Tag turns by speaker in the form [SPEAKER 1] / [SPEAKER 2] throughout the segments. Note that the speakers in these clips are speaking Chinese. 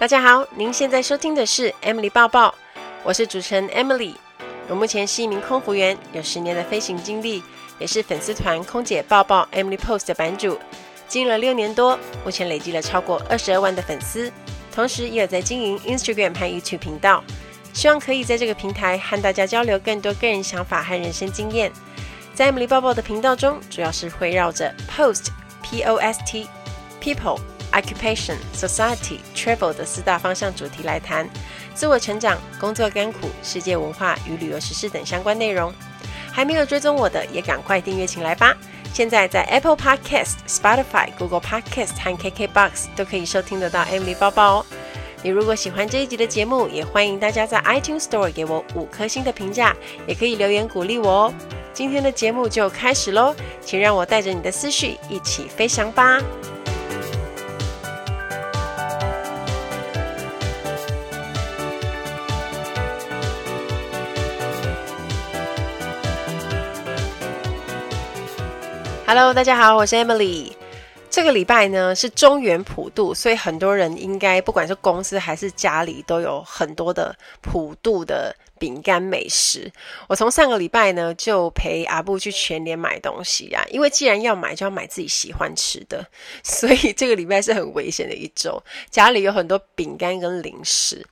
[SPEAKER 1] 大家好，您现在收听的是 Emily 报报，我是主持人 Emily。我目前是一名空服员，有十年的飞行经历，也是粉丝团空姐报报 Emily Post 的版主，经营了六年多，目前累积了超过二十二万的粉丝，同时也有在经营 Instagram 和 YouTube 频道，希望可以在这个平台和大家交流更多个人想法和人生经验。在 Emily 报报的频道中，主要是围绕着 Post P O S T People。Occupation, Society, Travel 的四大方向主题来谈自我成长、工作甘苦、世界文化与旅游时事等相关内容。还没有追踪我的，也赶快订阅起来吧！现在在 Apple Podcast、Spotify、Google Podcast 和 KKBox 都可以收听得到 Emily 包包哦。你如果喜欢这一集的节目，也欢迎大家在 iTunes Store 给我五颗星的评价，也可以留言鼓励我哦。今天的节目就开始喽，请让我带着你的思绪一起飞翔吧！Hello，大家好，我是 Emily。这个礼拜呢是中原普渡，所以很多人应该不管是公司还是家里都有很多的普渡的饼干美食。我从上个礼拜呢就陪阿布去全联买东西啊，因为既然要买，就要买自己喜欢吃的，所以这个礼拜是很危险的一周，家里有很多饼干跟零食。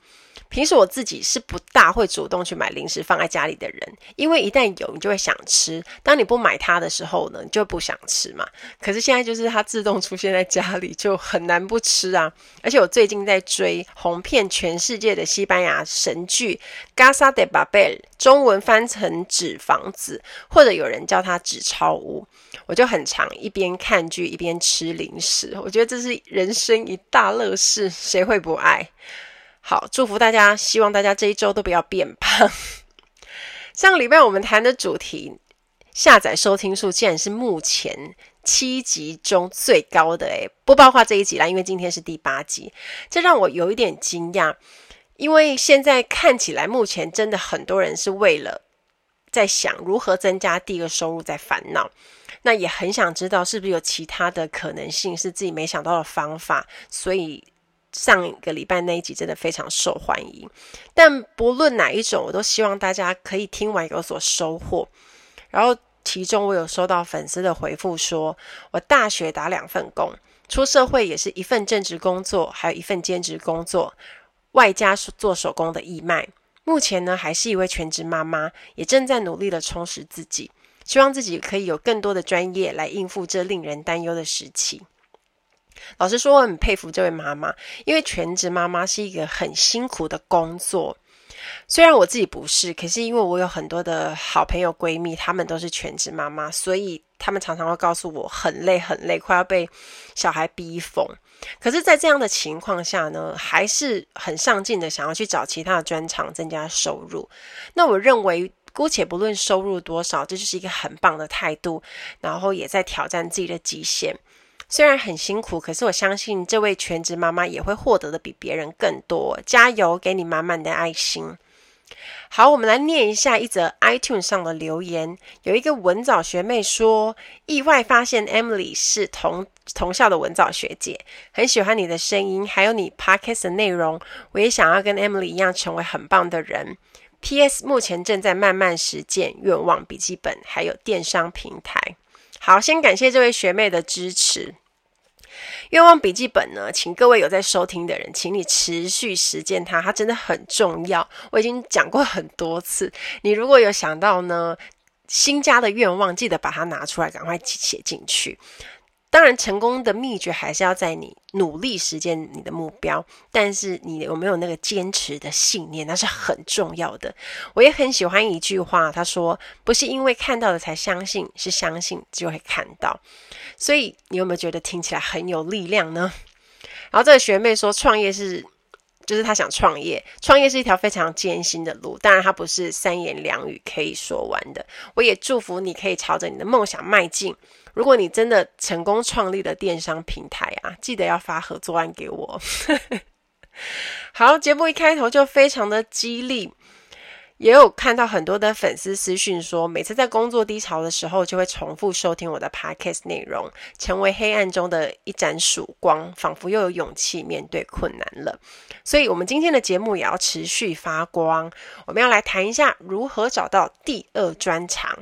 [SPEAKER 1] 平时我自己是不大会主动去买零食放在家里的人，因为一旦有，你就会想吃。当你不买它的时候呢，你就不想吃嘛。可是现在就是它自动出现在家里，就很难不吃啊。而且我最近在追红遍全世界的西班牙神剧《Casa de Papel》，中文翻成《纸房子》，或者有人叫它《纸钞屋》，我就很常一边看剧一边吃零食。我觉得这是人生一大乐事，谁会不爱？好，祝福大家，希望大家这一周都不要变胖。上个礼拜我们谈的主题，下载收听数竟然是目前七集中最高的诶，不包括这一集啦，因为今天是第八集，这让我有一点惊讶，因为现在看起来目前真的很多人是为了在想如何增加第二个收入在烦恼，那也很想知道是不是有其他的可能性是自己没想到的方法，所以。上一个礼拜那一集真的非常受欢迎，但不论哪一种，我都希望大家可以听完有所收获。然后其中我有收到粉丝的回复说，我大学打两份工，出社会也是一份正职工作，还有一份兼职工作，外加做手工的义卖。目前呢，还是一位全职妈妈，也正在努力的充实自己，希望自己可以有更多的专业来应付这令人担忧的时期。老实说，我很佩服这位妈妈，因为全职妈妈是一个很辛苦的工作。虽然我自己不是，可是因为我有很多的好朋友闺蜜，她们都是全职妈妈，所以她们常常会告诉我很累很累，快要被小孩逼疯。可是，在这样的情况下呢，还是很上进的，想要去找其他的专长增加收入。那我认为，姑且不论收入多少，这就是一个很棒的态度，然后也在挑战自己的极限。虽然很辛苦，可是我相信这位全职妈妈也会获得的比别人更多。加油，给你满满的爱心。好，我们来念一下一则 iTunes 上的留言。有一个文藻学妹说，意外发现 Emily 是同同校的文藻学姐，很喜欢你的声音，还有你 Podcast 的内容。我也想要跟 Emily 一样成为很棒的人。PS 目前正在慢慢实践愿望笔记本，还有电商平台。好，先感谢这位学妹的支持。愿望笔记本呢，请各位有在收听的人，请你持续实践它，它真的很重要。我已经讲过很多次，你如果有想到呢，新家的愿望，记得把它拿出来，赶快写进去。当然，成功的秘诀还是要在你努力实现你的目标，但是你有没有那个坚持的信念，那是很重要的。我也很喜欢一句话，他说：“不是因为看到了才相信，是相信就会看到。”所以，你有没有觉得听起来很有力量呢？然后这个学妹说，创业是，就是他想创业，创业是一条非常艰辛的路，当然他不是三言两语可以说完的。我也祝福你可以朝着你的梦想迈进。如果你真的成功创立了电商平台啊，记得要发合作案给我。好，节目一开头就非常的激励，也有看到很多的粉丝私讯说，每次在工作低潮的时候，就会重复收听我的 podcast 内容，成为黑暗中的一盏曙光，仿佛又有勇气面对困难了。所以，我们今天的节目也要持续发光。我们要来谈一下如何找到第二专长。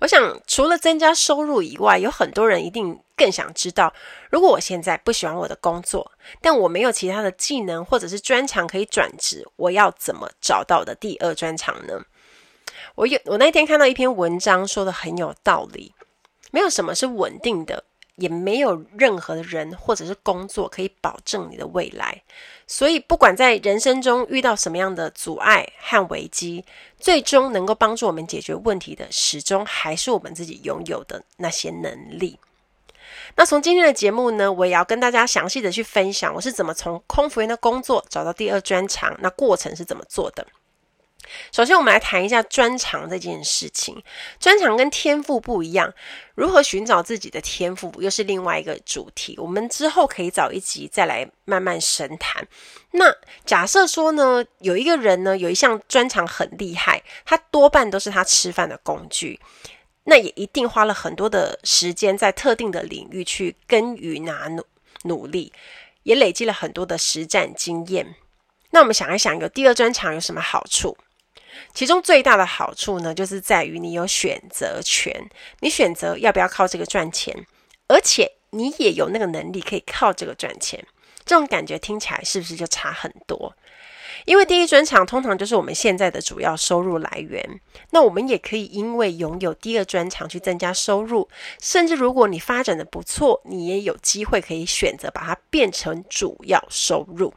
[SPEAKER 1] 我想，除了增加收入以外，有很多人一定更想知道，如果我现在不喜欢我的工作，但我没有其他的技能或者是专长可以转职，我要怎么找到的第二专长呢？我有，我那天看到一篇文章，说的很有道理，没有什么是稳定的。也没有任何的人或者是工作可以保证你的未来，所以不管在人生中遇到什么样的阻碍和危机，最终能够帮助我们解决问题的，始终还是我们自己拥有的那些能力。那从今天的节目呢，我也要跟大家详细的去分享，我是怎么从空服员的工作找到第二专长，那过程是怎么做的。首先，我们来谈一下专长这件事情。专长跟天赋不一样，如何寻找自己的天赋又是另外一个主题。我们之后可以找一集再来慢慢深谈。那假设说呢，有一个人呢，有一项专长很厉害，他多半都是他吃饭的工具，那也一定花了很多的时间在特定的领域去耕耘啊努努力，也累积了很多的实战经验。那我们想一想，有第二专长有什么好处？其中最大的好处呢，就是在于你有选择权，你选择要不要靠这个赚钱，而且你也有那个能力可以靠这个赚钱。这种感觉听起来是不是就差很多？因为第一专长通常就是我们现在的主要收入来源，那我们也可以因为拥有第二专长去增加收入，甚至如果你发展的不错，你也有机会可以选择把它变成主要收入。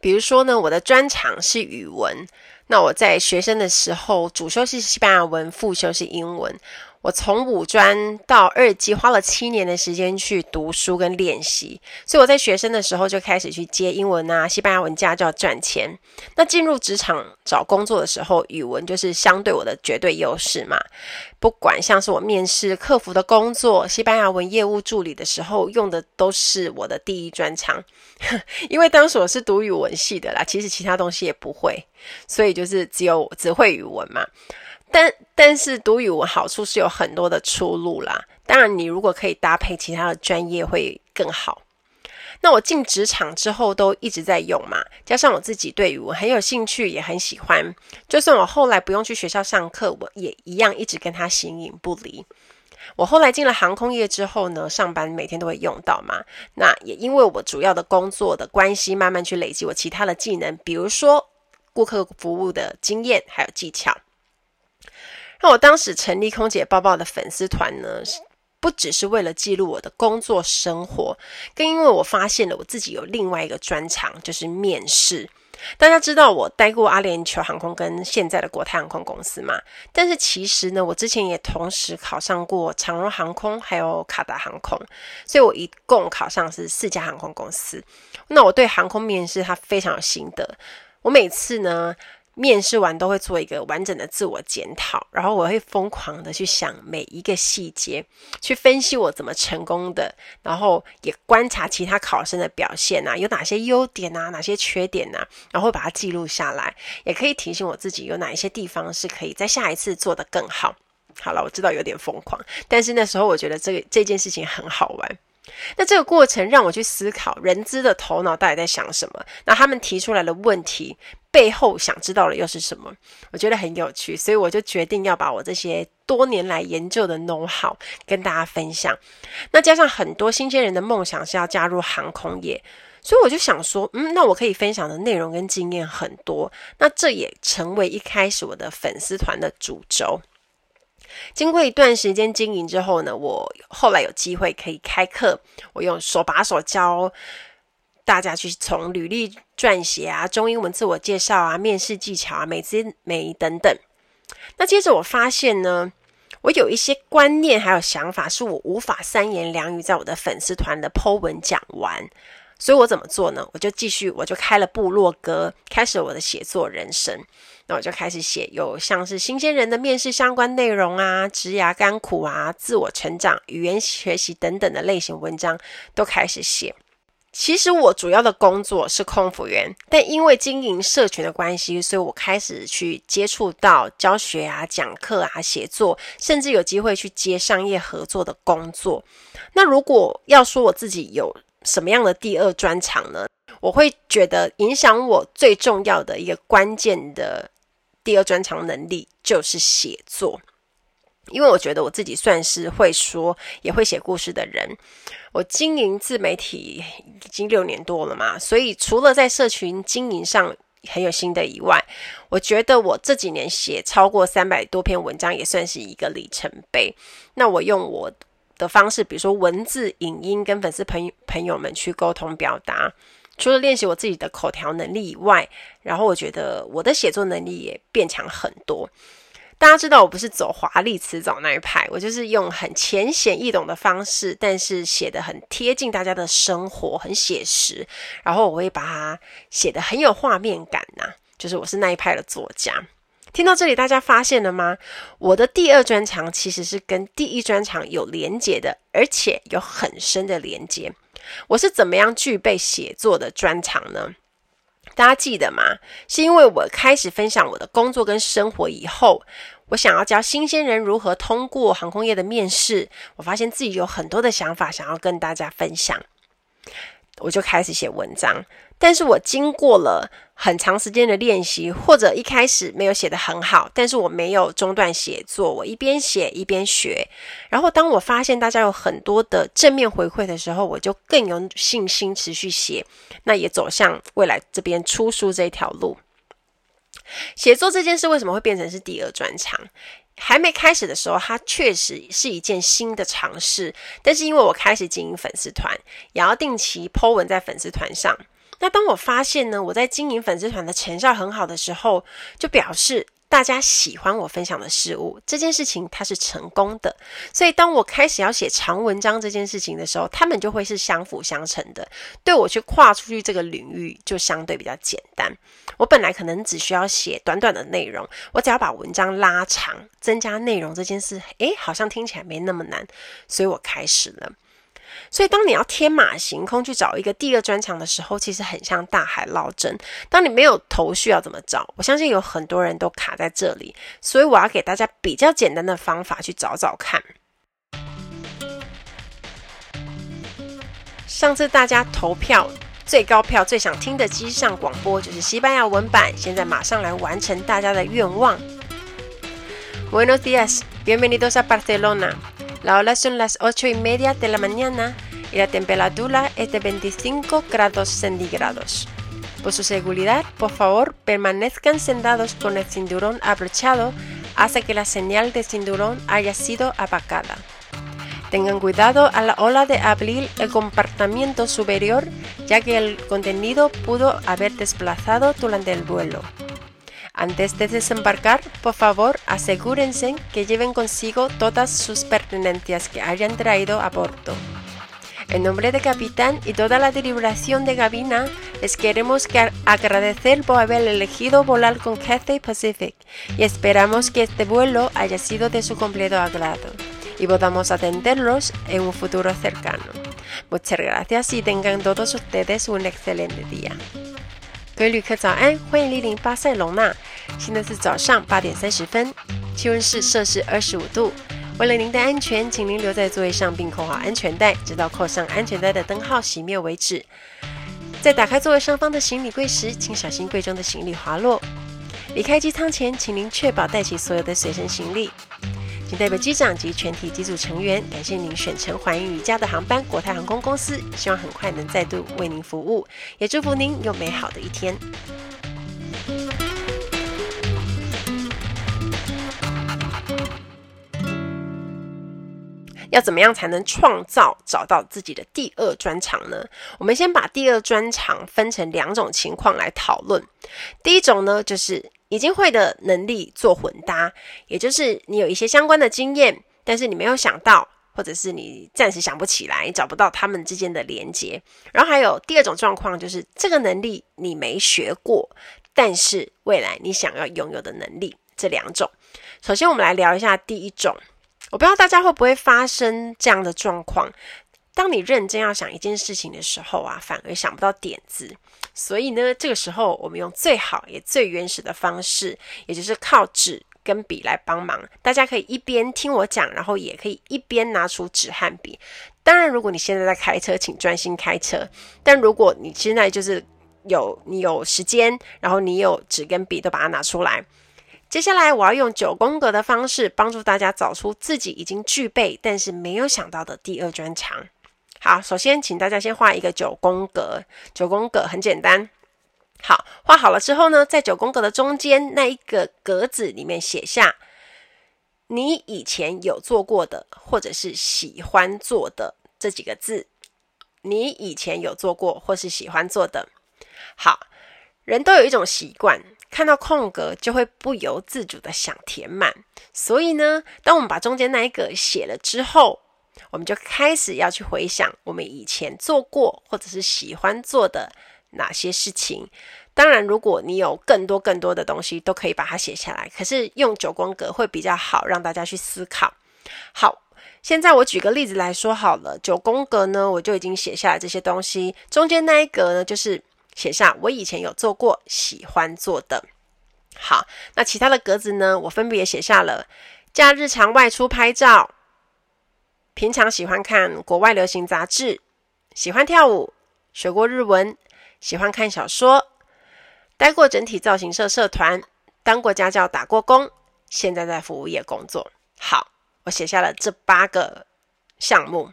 [SPEAKER 1] 比如说呢，我的专长是语文。那我在学生的时候，主修是西班牙文，副修是英文。我从五专到二技花了七年的时间去读书跟练习，所以我在学生的时候就开始去接英文啊、西班牙文家教赚钱。那进入职场找工作的时候，语文就是相对我的绝对优势嘛。不管像是我面试客服的工作、西班牙文业务助理的时候，用的都是我的第一专长。因为当时我是读语文系的啦，其实其他东西也不会，所以就是只有只会语文嘛。但但是读语文好处是有很多的出路啦。当然，你如果可以搭配其他的专业会更好。那我进职场之后都一直在用嘛，加上我自己对语文很有兴趣，也很喜欢。就算我后来不用去学校上课，我也一样一直跟它形影不离。我后来进了航空业之后呢，上班每天都会用到嘛。那也因为我主要的工作的关系，慢慢去累积我其他的技能，比如说顾客服务的经验还有技巧。那我当时成立空姐报报的粉丝团呢，不只是为了记录我的工作生活，更因为我发现了我自己有另外一个专长，就是面试。大家知道我待过阿联酋航空跟现在的国泰航空公司嘛？但是其实呢，我之前也同时考上过长荣航空还有卡达航空，所以我一共考上是四家航空公司。那我对航空面试它非常有心得，我每次呢。面试完都会做一个完整的自我检讨，然后我会疯狂的去想每一个细节，去分析我怎么成功的，然后也观察其他考生的表现啊，有哪些优点啊，哪些缺点啊，然后把它记录下来，也可以提醒我自己有哪一些地方是可以在下一次做得更好。好了，我知道有点疯狂，但是那时候我觉得这个这件事情很好玩。那这个过程让我去思考人资的头脑到底在想什么，那他们提出来的问题。背后想知道的又是什么？我觉得很有趣，所以我就决定要把我这些多年来研究的 know 好跟大家分享。那加上很多新鲜人的梦想是要加入航空业，所以我就想说，嗯，那我可以分享的内容跟经验很多。那这也成为一开始我的粉丝团的主轴。经过一段时间经营之后呢，我后来有机会可以开课，我用手把手教。大家去从履历撰写啊、中英文自我介绍啊、面试技巧啊、美姿美等等。那接着我发现呢，我有一些观念还有想法是我无法三言两语在我的粉丝团的 po 文讲完，所以我怎么做呢？我就继续，我就开了部落格，开始我的写作人生。那我就开始写有像是新鲜人的面试相关内容啊、职涯甘苦啊、自我成长、语言学习等等的类型文章，都开始写。其实我主要的工作是空服员，但因为经营社群的关系，所以我开始去接触到教学啊、讲课啊、写作，甚至有机会去接商业合作的工作。那如果要说我自己有什么样的第二专长呢？我会觉得影响我最重要的一个关键的第二专长能力就是写作。因为我觉得我自己算是会说也会写故事的人，我经营自媒体已经六年多了嘛，所以除了在社群经营上很有心得以外，我觉得我这几年写超过三百多篇文章也算是一个里程碑。那我用我的方式，比如说文字、影音，跟粉丝朋友朋友们去沟通表达，除了练习我自己的口条能力以外，然后我觉得我的写作能力也变强很多。大家知道我不是走华丽辞藻那一派，我就是用很浅显易懂的方式，但是写得很贴近大家的生活，很写实。然后我会把它写得很有画面感呐、就是我是那一派的作家。听到这里，大家发现了吗？我的第二专长其实是跟第一专长有连结的，而且有很深的连结。我是怎么样具备写作的专长呢？大家记得吗？是因为我开始分享我的工作跟生活以后，我想要教新鲜人如何通过航空业的面试，我发现自己有很多的想法想要跟大家分享，我就开始写文章。但是我经过了很长时间的练习，或者一开始没有写得很好，但是我没有中断写作，我一边写一边学。然后当我发现大家有很多的正面回馈的时候，我就更有信心持续写，那也走向未来这边出书这条路。写作这件事为什么会变成是第二专长？还没开始的时候，它确实是一件新的尝试，但是因为我开始经营粉丝团，也要定期 po 文在粉丝团上。那当我发现呢，我在经营粉丝团的成效很好的时候，就表示大家喜欢我分享的事物，这件事情它是成功的。所以当我开始要写长文章这件事情的时候，他们就会是相辅相成的，对我去跨出去这个领域就相对比较简单。我本来可能只需要写短短的内容，我只要把文章拉长，增加内容这件事，诶，好像听起来没那么难，所以我开始了。所以，当你要天马行空去找一个第二专长的时候，其实很像大海捞针。当你没有头绪要怎么找？我相信有很多人都卡在这里。所以，我要给大家比较简单的方法去找找看。上次大家投票最高票、最想听的机上广播就是西班牙文版。现在马上来完成大家的愿望。Buenos días, bienvenidos a Barcelona. La hora son las ocho y media de la mañana y la temperatura es de 25 grados centígrados. Por su seguridad, por favor, permanezcan sentados con el cinturón abrochado hasta que la señal de cinturón haya sido apagada. Tengan cuidado a la hora de abrir el compartimiento superior, ya que el contenido pudo haber desplazado durante el vuelo. Antes de desembarcar, por favor, asegúrense que lleven consigo todas sus pertenencias que hayan traído a bordo. En nombre del capitán y toda la tripulación de cabina, les queremos agradecer por haber elegido volar con Cathay Pacific y esperamos que este vuelo haya sido de su completo agrado y podamos atenderlos en un futuro cercano. Muchas gracias y tengan todos ustedes un excelente día. 各位旅客早安，欢迎莅临巴塞隆纳。现在是早上八点三十分，气温是摄氏二十五度。为了您的安全，请您留在座位上并扣好安全带，直到扣上安全带的灯号熄灭为止。在打开座位上方的行李柜时，请小心柜中的行李滑落。离开机舱前，请您确保带齐所有的随身行李。请代表机长及全体机组成员，感谢您选乘寰宇一家的航班，国泰航空公司，希望很快能再度为您服务，也祝福您有美好的一天。要怎么样才能创造找到自己的第二专长呢？我们先把第二专长分成两种情况来讨论。第一种呢，就是已经会的能力做混搭，也就是你有一些相关的经验，但是你没有想到，或者是你暂时想不起来，找不到他们之间的连接。然后还有第二种状况，就是这个能力你没学过，但是未来你想要拥有的能力。这两种，首先我们来聊一下第一种。我不知道大家会不会发生这样的状况，当你认真要想一件事情的时候啊，反而想不到点子。所以呢，这个时候我们用最好也最原始的方式，也就是靠纸跟笔来帮忙。大家可以一边听我讲，然后也可以一边拿出纸和笔。当然，如果你现在在开车，请专心开车。但如果你现在就是有你有时间，然后你有纸跟笔，都把它拿出来。接下来，我要用九宫格的方式帮助大家找出自己已经具备但是没有想到的第二专长。好，首先请大家先画一个九宫格。九宫格很简单。好，画好了之后呢，在九宫格的中间那一个格子里面写下你以前有做过的，或者是喜欢做的这几个字。你以前有做过或是喜欢做的。好，人都有一种习惯。看到空格就会不由自主的想填满，所以呢，当我们把中间那一个写了之后，我们就开始要去回想我们以前做过或者是喜欢做的哪些事情。当然，如果你有更多更多的东西，都可以把它写下来。可是用九宫格会比较好，让大家去思考。好，现在我举个例子来说好了，九宫格呢，我就已经写下来这些东西，中间那一格呢，就是。写下我以前有做过、喜欢做的。好，那其他的格子呢？我分别写下了假日常外出拍照，平常喜欢看国外流行杂志，喜欢跳舞，学过日文，喜欢看小说，待过整体造型社社团，当过家教，打过工，现在在服务业工作。好，我写下了这八个项目，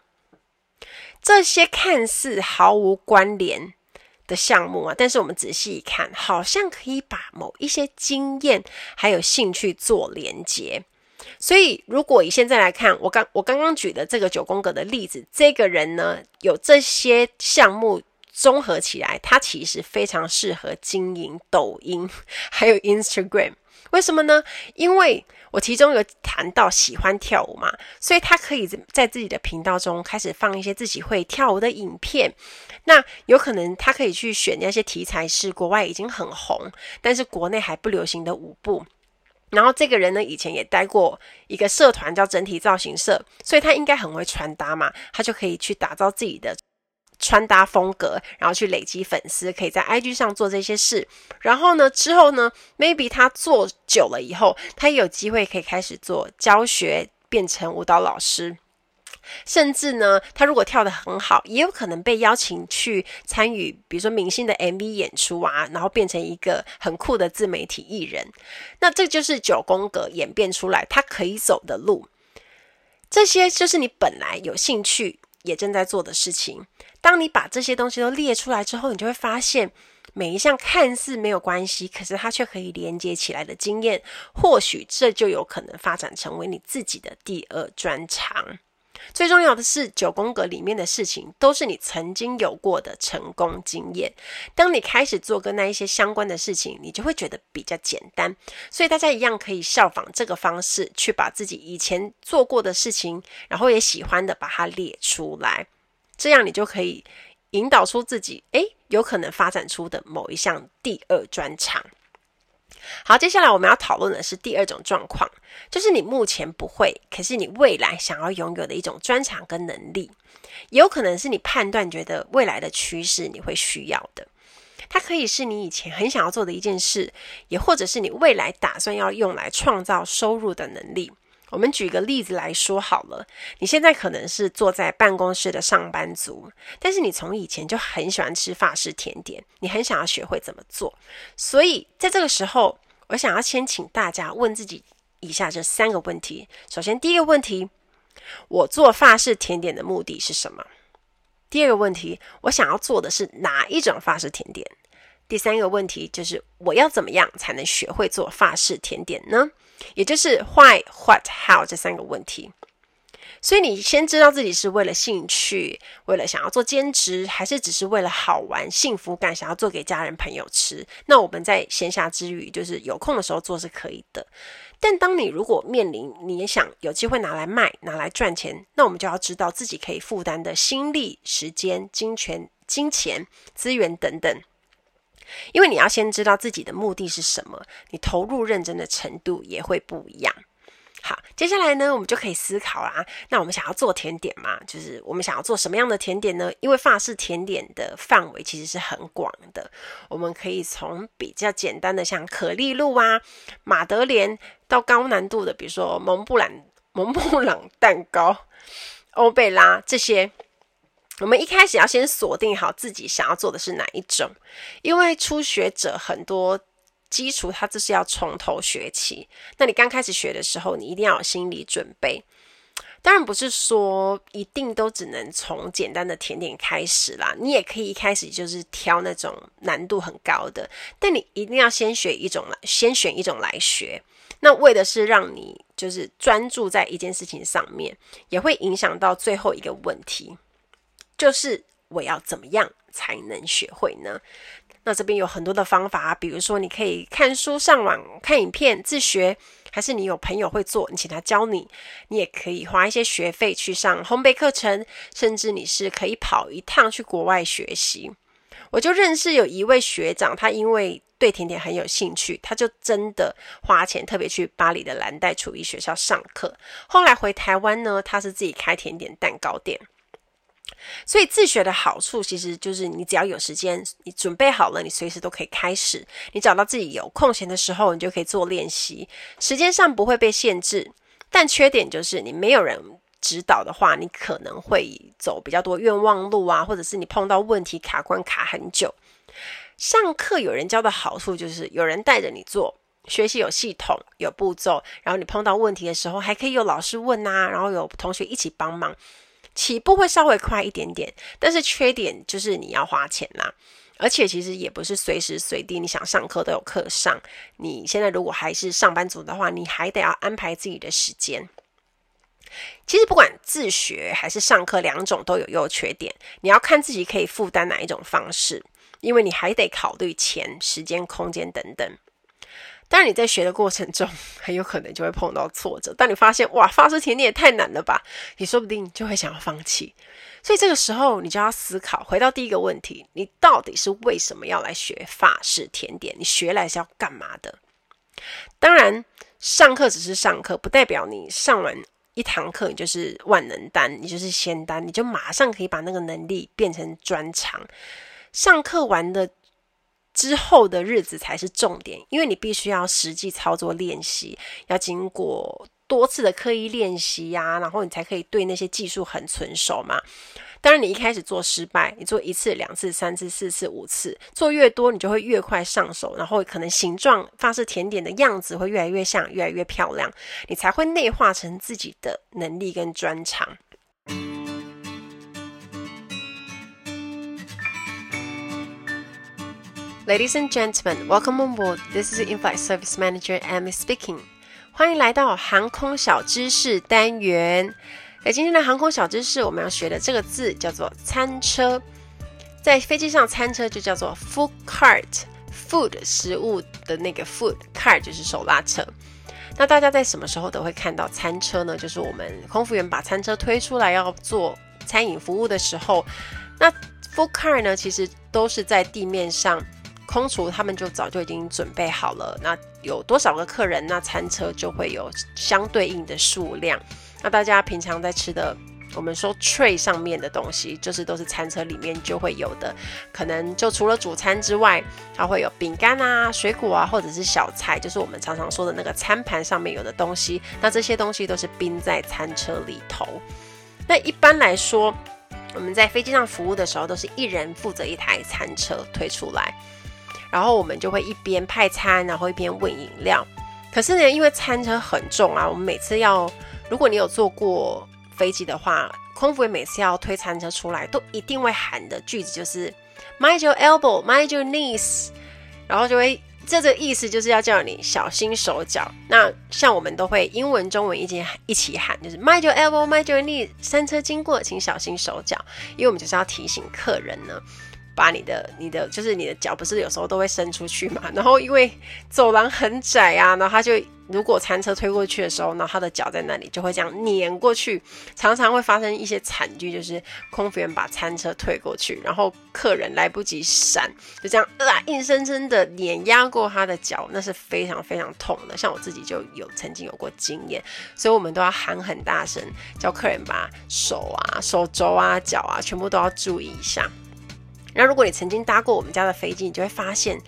[SPEAKER 1] 这些看似毫无关联。的项目啊，但是我们仔细一看，好像可以把某一些经验还有兴趣做连接。所以，如果以现在来看，我刚我刚刚举的这个九宫格的例子，这个人呢，有这些项目综合起来，他其实非常适合经营抖音 还有 Instagram。为什么呢？因为我其中有谈到喜欢跳舞嘛，所以他可以在自己的频道中开始放一些自己会跳舞的影片。那有可能他可以去选那些题材是国外已经很红，但是国内还不流行的舞步。然后这个人呢，以前也待过一个社团叫整体造型社，所以他应该很会穿搭嘛，他就可以去打造自己的。穿搭风格，然后去累积粉丝，可以在 IG 上做这些事。然后呢，之后呢，maybe 他做久了以后，他也有机会可以开始做教学，变成舞蹈老师。甚至呢，他如果跳得很好，也有可能被邀请去参与，比如说明星的 MV 演出啊，然后变成一个很酷的自媒体艺人。那这就是九宫格演变出来他可以走的路。这些就是你本来有兴趣，也正在做的事情。当你把这些东西都列出来之后，你就会发现，每一项看似没有关系，可是它却可以连接起来的经验，或许这就有可能发展成为你自己的第二专长。最重要的是，九宫格里面的事情都是你曾经有过的成功经验。当你开始做跟那一些相关的事情，你就会觉得比较简单。所以大家一样可以效仿这个方式，去把自己以前做过的事情，然后也喜欢的把它列出来。这样你就可以引导出自己，诶，有可能发展出的某一项第二专长。好，接下来我们要讨论的是第二种状况，就是你目前不会，可是你未来想要拥有的一种专长跟能力，也有可能是你判断觉得未来的趋势你会需要的。它可以是你以前很想要做的一件事，也或者是你未来打算要用来创造收入的能力。我们举个例子来说好了，你现在可能是坐在办公室的上班族，但是你从以前就很喜欢吃法式甜点，你很想要学会怎么做，所以在这个时候，我想要先请大家问自己以下这三个问题。首先，第一个问题，我做法式甜点的目的是什么？第二个问题，我想要做的是哪一种法式甜点？第三个问题就是我要怎么样才能学会做法式甜点呢？也就是 why、what、how 这三个问题。所以你先知道自己是为了兴趣，为了想要做兼职，还是只是为了好玩、幸福感，想要做给家人朋友吃。那我们在闲暇之余，就是有空的时候做是可以的。但当你如果面临你也想有机会拿来卖、拿来赚钱，那我们就要知道自己可以负担的心力、时间、金钱、金钱、资源等等。因为你要先知道自己的目的是什么，你投入认真的程度也会不一样。好，接下来呢，我们就可以思考啦。那我们想要做甜点嘛？就是我们想要做什么样的甜点呢？因为法式甜点的范围其实是很广的，我们可以从比较简单的像可丽露啊、马德莲，到高难度的，比如说蒙布朗、蒙布朗蛋糕、欧贝拉这些。我们一开始要先锁定好自己想要做的是哪一种，因为初学者很多。基础，它就是要从头学起。那你刚开始学的时候，你一定要有心理准备。当然不是说一定都只能从简单的甜点开始啦，你也可以一开始就是挑那种难度很高的。但你一定要先学一种来，先选一种来学。那为的是让你就是专注在一件事情上面，也会影响到最后一个问题，就是我要怎么样才能学会呢？那这边有很多的方法，比如说你可以看书、上网看影片自学，还是你有朋友会做，你请他教你。你也可以花一些学费去上烘焙课程，甚至你是可以跑一趟去国外学习。我就认识有一位学长，他因为对甜点很有兴趣，他就真的花钱特别去巴黎的蓝带厨艺学校上课。后来回台湾呢，他是自己开甜点蛋糕店。所以自学的好处，其实就是你只要有时间，你准备好了，你随时都可以开始。你找到自己有空闲的时候，你就可以做练习，时间上不会被限制。但缺点就是你没有人指导的话，你可能会走比较多冤枉路啊，或者是你碰到问题卡关卡很久。上课有人教的好处就是有人带着你做，学习有系统、有步骤，然后你碰到问题的时候还可以有老师问啊，然后有同学一起帮忙。起步会稍微快一点点，但是缺点就是你要花钱啦，而且其实也不是随时随地你想上课都有课上。你现在如果还是上班族的话，你还得要安排自己的时间。其实不管自学还是上课，两种都有优缺点，你要看自己可以负担哪一种方式，因为你还得考虑钱、时间、空间等等。当然，你在学的过程中，很有可能就会碰到挫折。当你发现哇，法式甜点也太难了吧，你说不定就会想要放弃。所以这个时候，你就要思考，回到第一个问题：你到底是为什么要来学法式甜点？你学来是要干嘛的？当然，上课只是上课，不代表你上完一堂课你就是万能丹，你就是仙丹，你就马上可以把那个能力变成专长。上课完的。之后的日子才是重点，因为你必须要实际操作练习，要经过多次的刻意练习呀，然后你才可以对那些技术很纯熟嘛。当然，你一开始做失败，你做一次、两次、三次、四次、五次，做越多，你就会越快上手，然后可能形状、发式甜点的样子会越来越像，越来越漂亮，你才会内化成自己的能力跟专长。Ladies and gentlemen, welcome on board. This is In-Flight Service Manager Amy speaking. 欢迎来到航空小知识单元。在今天的航空小知识，我们要学的这个字叫做餐车。在飞机上，餐车就叫做 food cart。food 食物的那个 food cart 就是手拉车。那大家在什么时候都会看到餐车呢？就是我们空服员把餐车推出来要做餐饮服务的时候。那 food cart 呢，其实都是在地面上。空厨他们就早就已经准备好了，那有多少个客人，那餐车就会有相对应的数量。那大家平常在吃的，我们说 tray 上面的东西，就是都是餐车里面就会有的。可能就除了主餐之外，它会有饼干啊、水果啊，或者是小菜，就是我们常常说的那个餐盘上面有的东西。那这些东西都是冰在餐车里头。那一般来说，我们在飞机上服务的时候，都是一人负责一台餐车推出来。然后我们就会一边派餐，然后一边问饮料。可是呢，因为餐车很重啊，我们每次要，如果你有坐过飞机的话，空服员每次要推餐车出来，都一定会喊的句子就是 “Mind your elbow, mind your knees”，然后就会这个意思就是要叫你小心手脚。那像我们都会英文、中文一起一起喊，就是 “Mind your elbow, mind your knees”，餐车经过请小心手脚，因为我们就是要提醒客人呢。把你的你的就是你的脚不是有时候都会伸出去嘛，然后因为走廊很窄啊，然后他就。如果餐车推过去的时候，那他的脚在那里就会这样碾过去，常常会发生一些惨剧，就是空服员把餐车推过去，然后客人来不及闪，就这样啊，硬生生的碾压过他的脚，那是非常非常痛的。像我自己就有曾经有过经验，所以我们都要喊很大声，叫客人把手啊、手肘啊、脚啊全部都要注意一下。那如果你曾经搭过我们家的飞机，你就会发现。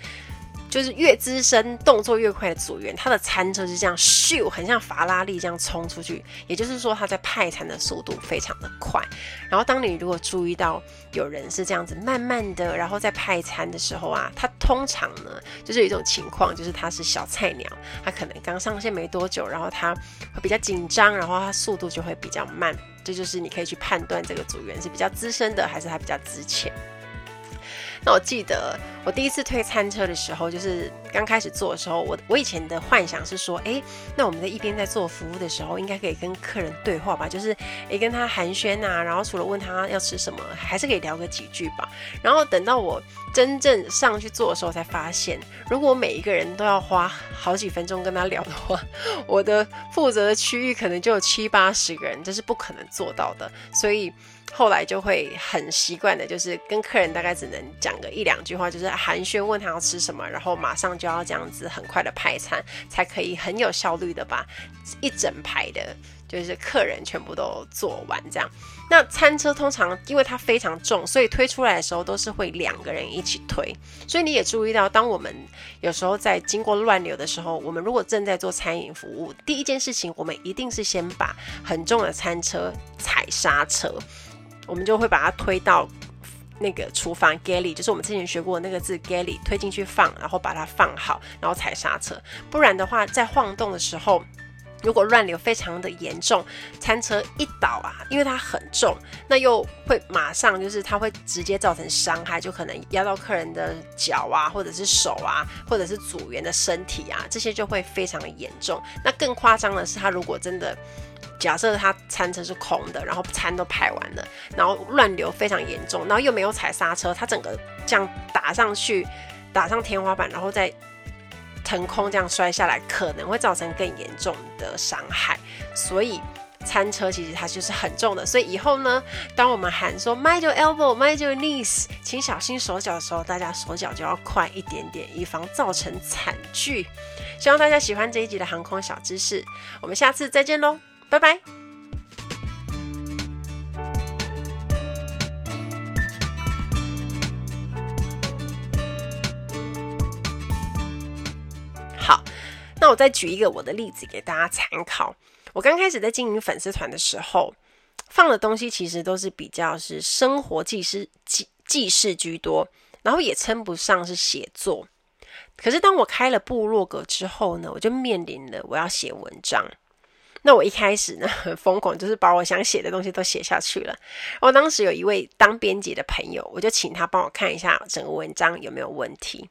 [SPEAKER 1] 就是越资深、动作越快的组员，他的餐车是这样咻，很像法拉利这样冲出去。也就是说，他在派餐的速度非常的快。然后，当你如果注意到有人是这样子慢慢的，然后在派餐的时候啊，他通常呢，就是有一种情况，就是他是小菜鸟，他可能刚上线没多久，然后他会比较紧张，然后他速度就会比较慢。这就是你可以去判断这个组员是比较资深的，还是他比较资浅。那我记得我第一次推餐车的时候，就是刚开始做的时候，我我以前的幻想是说，哎，那我们在一边在做服务的时候，应该可以跟客人对话吧，就是哎跟他寒暄啊，然后除了问他要吃什么，还是可以聊个几句吧。然后等到我真正上去做的时候，才发现，如果每一个人都要花好几分钟跟他聊的话，我的负责的区域可能就有七八十个人，这是不可能做到的。所以。后来就会很习惯的，就是跟客人大概只能讲个一两句话，就是寒暄问他要吃什么，然后马上就要这样子很快的派餐，才可以很有效率的把一整排的，就是客人全部都做完这样。那餐车通常因为它非常重，所以推出来的时候都是会两个人一起推。所以你也注意到，当我们有时候在经过乱流的时候，我们如果正在做餐饮服务，第一件事情我们一定是先把很重的餐车踩刹车。我们就会把它推到那个厨房 galley，就是我们之前学过的那个字 galley，推进去放，然后把它放好，然后踩刹车。不然的话，在晃动的时候，如果乱流非常的严重，餐车一倒啊，因为它很重，那又会马上就是它会直接造成伤害，就可能压到客人的脚啊，或者是手啊，或者是组员的身体啊，这些就会非常的严重。那更夸张的是，它如果真的假设他餐车是空的，然后餐都排完了，然后乱流非常严重，然后又没有踩刹车，他整个这样打上去，打上天花板，然后再腾空这样摔下来，可能会造成更严重的伤害。所以餐车其实它就是很重的，所以以后呢，当我们喊说 Mind your elbow, mind your knees，请小心手脚的时候，大家手脚就要快一点点，以防造成惨剧。希望大家喜欢这一集的航空小知识，我们下次再见喽。拜拜。好，那我再举一个我的例子给大家参考。我刚开始在经营粉丝团的时候，放的东西其实都是比较是生活记事记记事居多，然后也称不上是写作。可是当我开了部落格之后呢，我就面临了我要写文章。那我一开始呢，很 疯狂，就是把我想写的东西都写下去了。我当时有一位当编辑的朋友，我就请他帮我看一下整个文章有没有问题。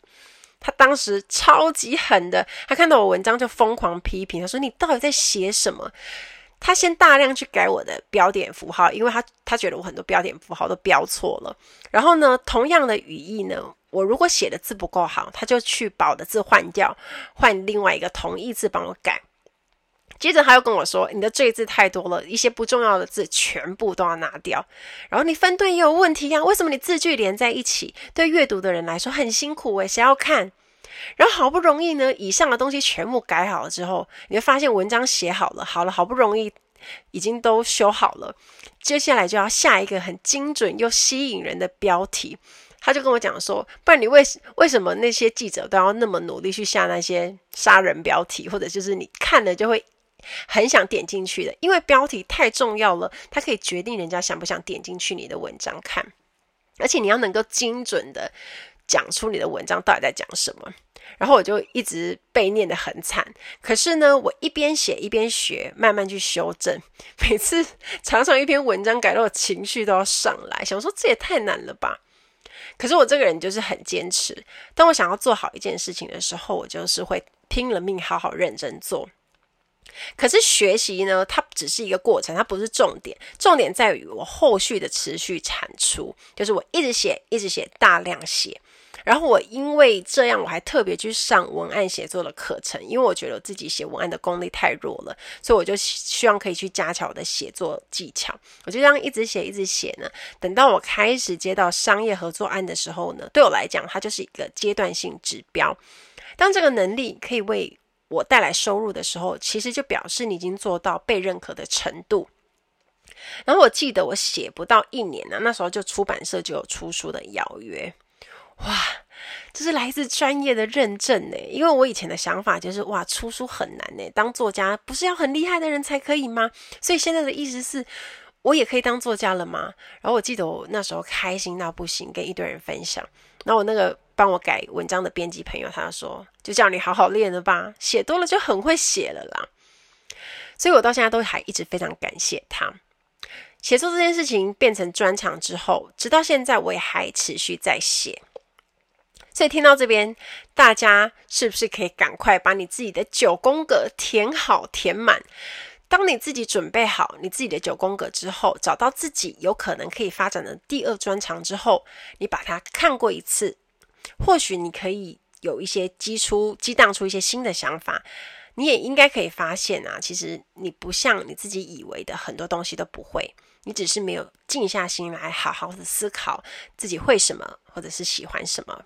[SPEAKER 1] 他当时超级狠的，他看到我文章就疯狂批评，他说：“你到底在写什么？”他先大量去改我的标点符号，因为他他觉得我很多标点符号都标错了。然后呢，同样的语义呢，我如果写的字不够好，他就去把我的字换掉，换另外一个同义字帮我改。接着他又跟我说：“你的赘字太多了，一些不重要的字全部都要拿掉。然后你分段也有问题呀、啊？为什么你字句连在一起，对阅读的人来说很辛苦诶？谁要看？然后好不容易呢，以上的东西全部改好了之后，你会发现文章写好了，好了，好不容易已经都修好了，接下来就要下一个很精准又吸引人的标题。他就跟我讲说：不然你为为什么那些记者都要那么努力去下那些杀人标题，或者就是你看了就会。”很想点进去的，因为标题太重要了，它可以决定人家想不想点进去你的文章看，而且你要能够精准的讲出你的文章到底在讲什么。然后我就一直被念得很惨，可是呢，我一边写一边学，慢慢去修正。每次常常一篇文章改到我情绪都要上来，想说这也太难了吧。可是我这个人就是很坚持，当我想要做好一件事情的时候，我就是会拼了命好好认真做。可是学习呢，它只是一个过程，它不是重点，重点在于我后续的持续产出，就是我一直写，一直写，大量写。然后我因为这样，我还特别去上文案写作的课程，因为我觉得我自己写文案的功力太弱了，所以我就希望可以去加强我的写作技巧。我就这样一直写，一直写呢。等到我开始接到商业合作案的时候呢，对我来讲，它就是一个阶段性指标。当这个能力可以为我带来收入的时候，其实就表示你已经做到被认可的程度。然后我记得我写不到一年呢，那时候就出版社就有出书的邀约。哇，这是来自专业的认证呢！因为我以前的想法就是，哇，出书很难呢，当作家不是要很厉害的人才可以吗？所以现在的意思是，我也可以当作家了吗？然后我记得我那时候开心到不行，跟一堆人分享。然后我那个帮我改文章的编辑朋友，他说，就叫你好好练了吧，写多了就很会写了啦。所以我到现在都还一直非常感谢他。写作这件事情变成专长之后，直到现在我也还持续在写。所以听到这边，大家是不是可以赶快把你自己的九宫格填好填满？当你自己准备好你自己的九宫格之后，找到自己有可能可以发展的第二专长之后，你把它看过一次，或许你可以有一些激出、激荡出一些新的想法。你也应该可以发现啊，其实你不像你自己以为的很多东西都不会，你只是没有静下心来好好的思考自己会什么，或者是喜欢什么。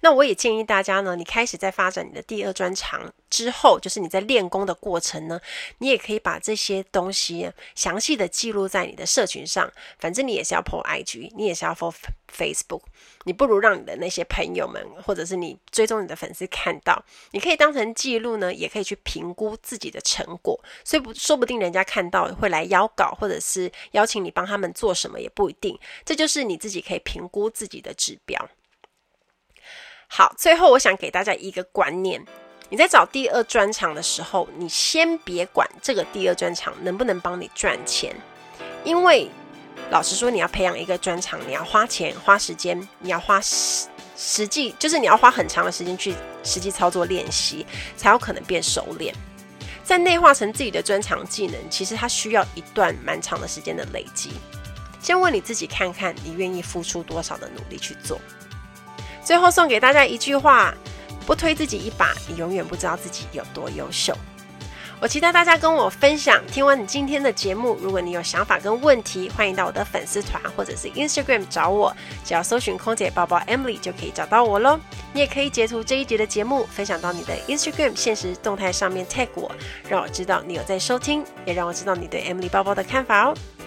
[SPEAKER 1] 那我也建议大家呢，你开始在发展你的第二专长之后，就是你在练功的过程呢，你也可以把这些东西详细的记录在你的社群上。反正你也是要 po IG，你也是要 po Facebook，你不如让你的那些朋友们，或者是你追踪你的粉丝看到，你可以当成记录呢，也可以去评估自己的成果。所以不说不定人家看到会来邀稿，或者是邀请你帮他们做什么也不一定。这就是你自己可以评估自己的指标。好，最后我想给大家一个观念：你在找第二专长的时候，你先别管这个第二专长能不能帮你赚钱，因为老实说，你要培养一个专长，你要花钱、花时间，你要花实实际，就是你要花很长的时间去实际操作练习，才有可能变熟练。在内化成自己的专长技能，其实它需要一段蛮长的时间的累积。先问你自己，看看你愿意付出多少的努力去做。最后送给大家一句话：不推自己一把，你永远不知道自己有多优秀。我期待大家跟我分享。听完你今天的节目，如果你有想法跟问题，欢迎到我的粉丝团或者是 Instagram 找我，只要搜寻空姐包包 Emily 就可以找到我喽。你也可以截图这一集的节目，分享到你的 Instagram 现实动态上面 tag 我，让我知道你有在收听，也让我知道你对 Emily 包包的看法哦。